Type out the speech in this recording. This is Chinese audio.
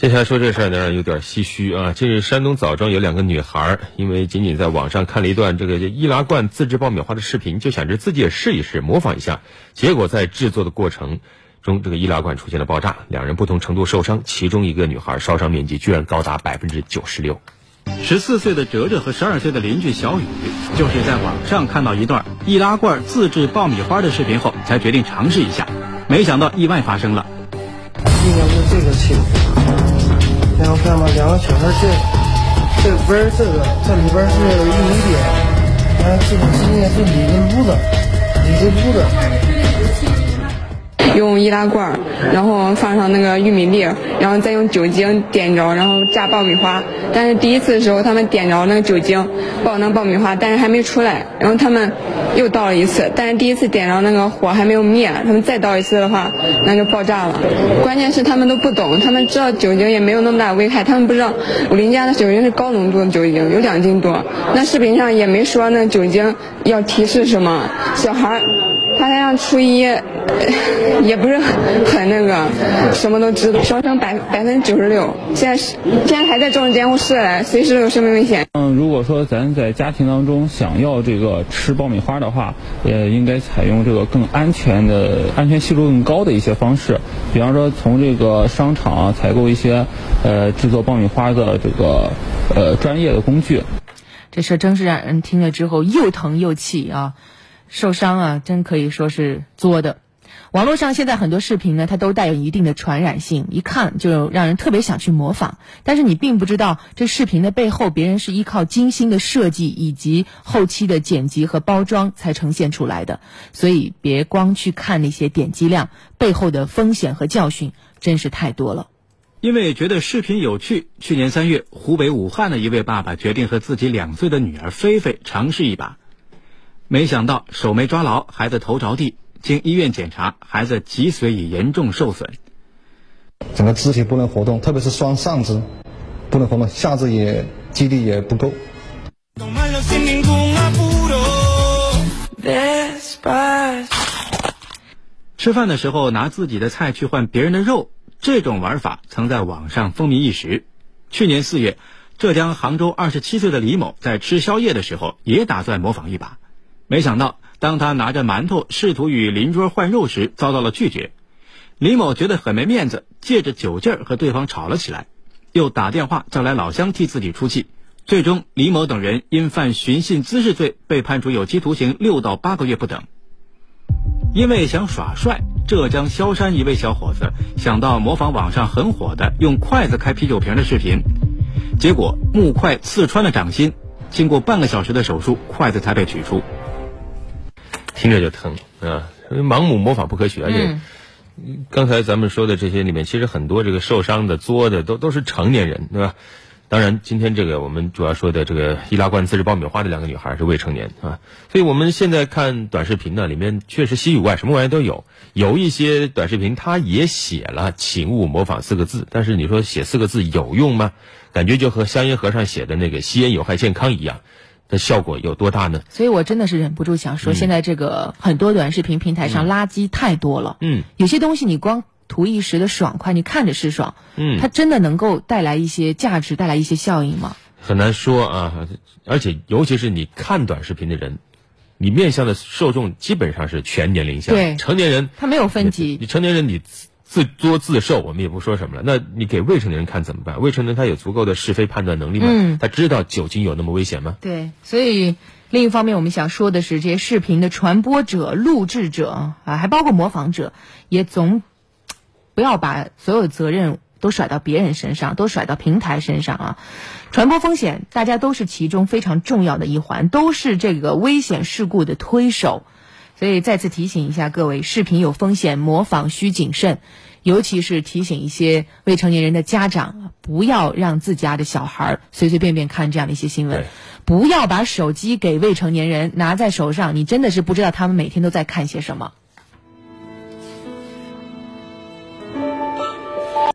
接下来说这事儿呢，有点唏嘘啊。近日，山东枣庄有两个女孩，因为仅仅在网上看了一段这个易拉罐自制爆米花的视频，就想着自己也试一试，模仿一下。结果在制作的过程中，这个易拉罐出现了爆炸，两人不同程度受伤，其中一个女孩烧伤面积居然高达百分之九十六。十四岁的哲哲和十二岁的邻居小雨，就是在网上看到一段易拉罐自制爆米花的视频后，才决定尝试一下。没想到意外发生了。应该是这个气。然后看吧，两个小孩这这边儿这个这里边是玉米饼，然后这个是应该是铝的炉子，铝的炉子。用易拉罐，然后放上那个玉米粒，然后再用酒精点着，然后炸爆米花。但是第一次的时候，他们点着那个酒精爆那爆米花，但是还没出来。然后他们又倒了一次，但是第一次点着那个火还没有灭，他们再倒一次的话，那就爆炸了。关键是他们都不懂，他们知道酒精也没有那么大危害，他们不知道我邻家的酒精是高浓度的酒精，有两斤多。那视频上也没说那酒精要提示什么，小孩他才上初一。也不是很那个，什么都知道，烧伤百百分之九十六，现在是现在还在重症监护室嘞，随时都有生命危险。嗯，如果说咱在家庭当中想要这个吃爆米花的话，也，应该采用这个更安全的、安全系数更高的一些方式，比方说从这个商场采购一些呃制作爆米花的这个呃专业的工具。这事真是让人听了之后又疼又气啊！受伤啊，真可以说是作的。网络上现在很多视频呢，它都带有一定的传染性，一看就让人特别想去模仿。但是你并不知道这视频的背后，别人是依靠精心的设计以及后期的剪辑和包装才呈现出来的。所以别光去看那些点击量，背后的风险和教训真是太多了。因为觉得视频有趣，去年三月，湖北武汉的一位爸爸决定和自己两岁的女儿菲菲尝试一把，没想到手没抓牢，孩子头着地。经医院检查，孩子脊髓已严重受损，整个肢体不能活动，特别是双上肢不能活动，下肢也肌力也不够。吃饭的时候拿自己的菜去换别人的肉，这种玩法曾在网上风靡一时。去年四月，浙江杭州二十七岁的李某在吃宵夜的时候也打算模仿一把，没想到。当他拿着馒头试图与邻桌换肉时，遭到了拒绝。李某觉得很没面子，借着酒劲儿和对方吵了起来，又打电话叫来老乡替自己出气。最终，李某等人因犯寻衅滋事罪被判处有期徒刑六到八个月不等。因为想耍帅，浙江萧山一位小伙子想到模仿网上很火的用筷子开啤酒瓶的视频，结果木筷刺穿了掌心，经过半个小时的手术，筷子才被取出。听着就疼啊！盲目模仿不科学，而且刚才咱们说的这些里面，其实很多这个受伤的、作的都都是成年人，对吧？当然，今天这个我们主要说的这个易拉罐自制爆米花的两个女孩是未成年啊，所以我们现在看短视频呢，里面确实西与外什么玩意都有。有一些短视频它也写了“请勿模仿”四个字，但是你说写四个字有用吗？感觉就和香烟盒上写的那个“吸烟有害健康”一样。的效果有多大呢？所以我真的是忍不住想说，现在这个很多短视频平台上垃圾太多了。嗯，有些东西你光图一时的爽快，你看着是爽，嗯，它真的能够带来一些价值，带来一些效应吗？很难说啊！而且尤其是你看短视频的人，你面向的受众基本上是全年龄向，对成年人他没有分级，你成年人你。自作自受，我们也不说什么了。那你给未成年人看怎么办？未成年人他有足够的是非判断能力吗？他知道酒精有那么危险吗？对，所以另一方面，我们想说的是，这些视频的传播者、录制者啊，还包括模仿者，也总不要把所有责任都甩到别人身上，都甩到平台身上啊。传播风险，大家都是其中非常重要的一环，都是这个危险事故的推手。所以再次提醒一下各位，视频有风险，模仿需谨慎，尤其是提醒一些未成年人的家长，不要让自家的小孩随随便便看这样的一些新闻，不要把手机给未成年人拿在手上，你真的是不知道他们每天都在看些什么。